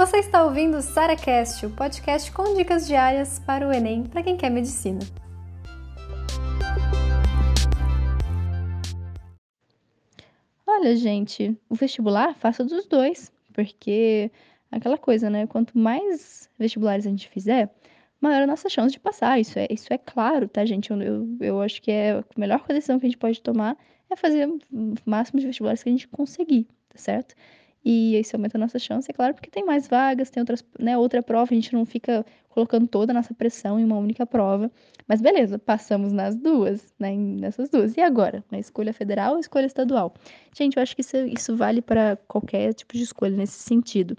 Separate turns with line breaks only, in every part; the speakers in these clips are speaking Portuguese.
Você está ouvindo o SaraCast, o podcast com dicas diárias para o Enem para quem quer medicina.
Olha, gente, o vestibular faça dos dois, porque aquela coisa, né? Quanto mais vestibulares a gente fizer, maior a nossa chance de passar. Isso é, isso é claro, tá, gente? Eu, eu, eu acho que é a melhor decisão que a gente pode tomar é fazer o máximo de vestibulares que a gente conseguir, tá certo? E isso aumenta a nossa chance, é claro, porque tem mais vagas, tem outras, né, outra prova, a gente não fica colocando toda a nossa pressão em uma única prova. Mas beleza, passamos nas duas, né, nessas duas. E agora? Na escolha federal ou escolha estadual? Gente, eu acho que isso, isso vale para qualquer tipo de escolha nesse sentido.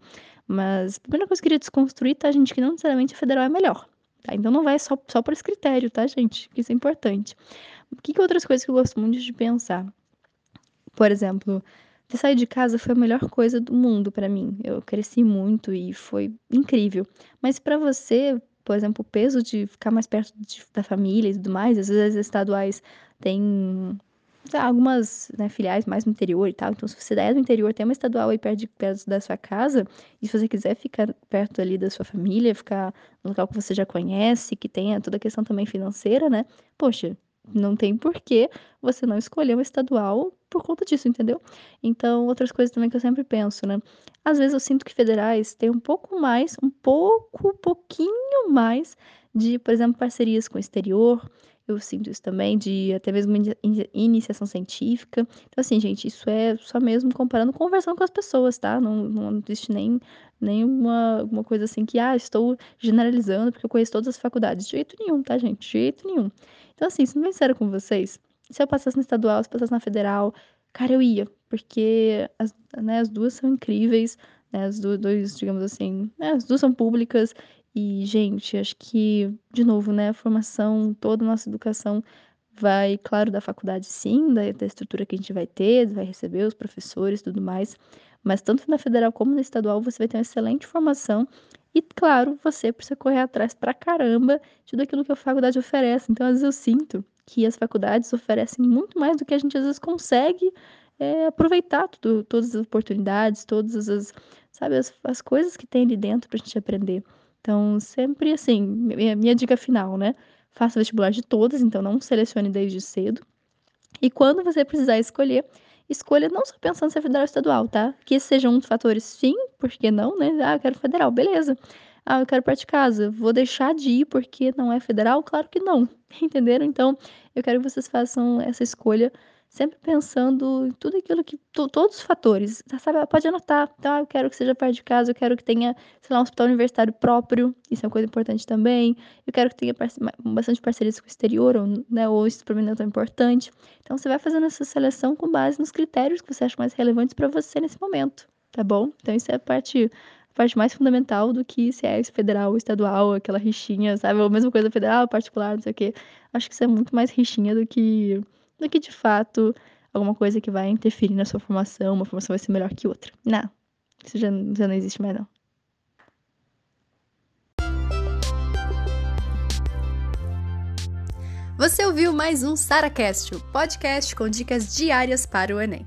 Mas a primeira coisa que eu queria desconstruir, tá, gente, que não necessariamente a federal é melhor. Tá? Então não vai só, só por esse critério, tá, gente? Que isso é importante. O que, que outras coisas que eu gosto muito de pensar? Por exemplo, saído de casa foi a melhor coisa do mundo para mim. Eu cresci muito e foi incrível. Mas para você, por exemplo, o peso de ficar mais perto de, da família e tudo mais, às vezes as estaduais têm algumas né, filiais mais no interior e tal. Então, se você é do interior, tem uma estadual aí perto, de, perto da sua casa, e se você quiser ficar perto ali da sua família, ficar no local que você já conhece, que tenha toda a questão também financeira, né? Poxa, não tem porquê você não escolher uma estadual por conta disso, entendeu? Então, outras coisas também que eu sempre penso, né? Às vezes eu sinto que federais têm um pouco mais, um pouco, pouquinho mais de, por exemplo, parcerias com o exterior. Eu sinto isso também, de até mesmo iniciação científica. Então, assim, gente, isso é só mesmo comparando, conversando com as pessoas, tá? Não, não existe nem, nem uma, coisa assim que, ah, estou generalizando porque eu conheço todas as faculdades. De jeito nenhum, tá, gente? De jeito nenhum. Então, assim, sendo bem sério com vocês, se eu passasse na estadual, se eu passasse na federal, cara, eu ia, porque as, né, as duas são incríveis, né, as duas, digamos assim, né, as duas são públicas, e, gente, acho que, de novo, né, a formação, toda a nossa educação vai, claro, da faculdade sim, da, da estrutura que a gente vai ter, vai receber os professores e tudo mais, mas tanto na federal como na estadual você vai ter uma excelente formação e, claro, você precisa correr atrás pra caramba de tudo aquilo que a faculdade oferece. Então, às vezes eu sinto que as faculdades oferecem muito mais do que a gente às vezes consegue é, aproveitar tudo, todas as oportunidades, todas as, sabe, as, as coisas que tem ali dentro pra gente aprender. Então, sempre assim, minha, minha dica final, né? Faça vestibular de todas, então não selecione desde cedo. E quando você precisar escolher, escolha não só pensando se é federal ou estadual, tá? Que esse seja um dos fatores, sim, por que não, né? Ah, eu quero federal, beleza. Ah, eu quero parte de casa, vou deixar de ir porque não é federal? Claro que não, entenderam? Então, eu quero que vocês façam essa escolha sempre pensando em tudo aquilo que. todos os fatores. Sabe? Pode anotar. Então, eu quero que seja perto de casa, eu quero que tenha, sei lá, um hospital universitário próprio. Isso é uma coisa importante também. Eu quero que tenha parce bastante parcerias com o exterior, ou, né? Ou isso para mim não é tão importante. Então, você vai fazendo essa seleção com base nos critérios que você acha mais relevantes para você nesse momento. Tá bom? Então, isso é a parte parte mais fundamental do que se é federal ou estadual, aquela rixinha, sabe? Ou a mesma coisa federal, particular, não sei o quê. Acho que isso é muito mais rixinha do que do que de fato alguma coisa que vai interferir na sua formação, uma formação vai ser melhor que outra. Não, isso já, já não existe mais não.
Você ouviu mais um SaraCast, podcast com dicas diárias para o Enem.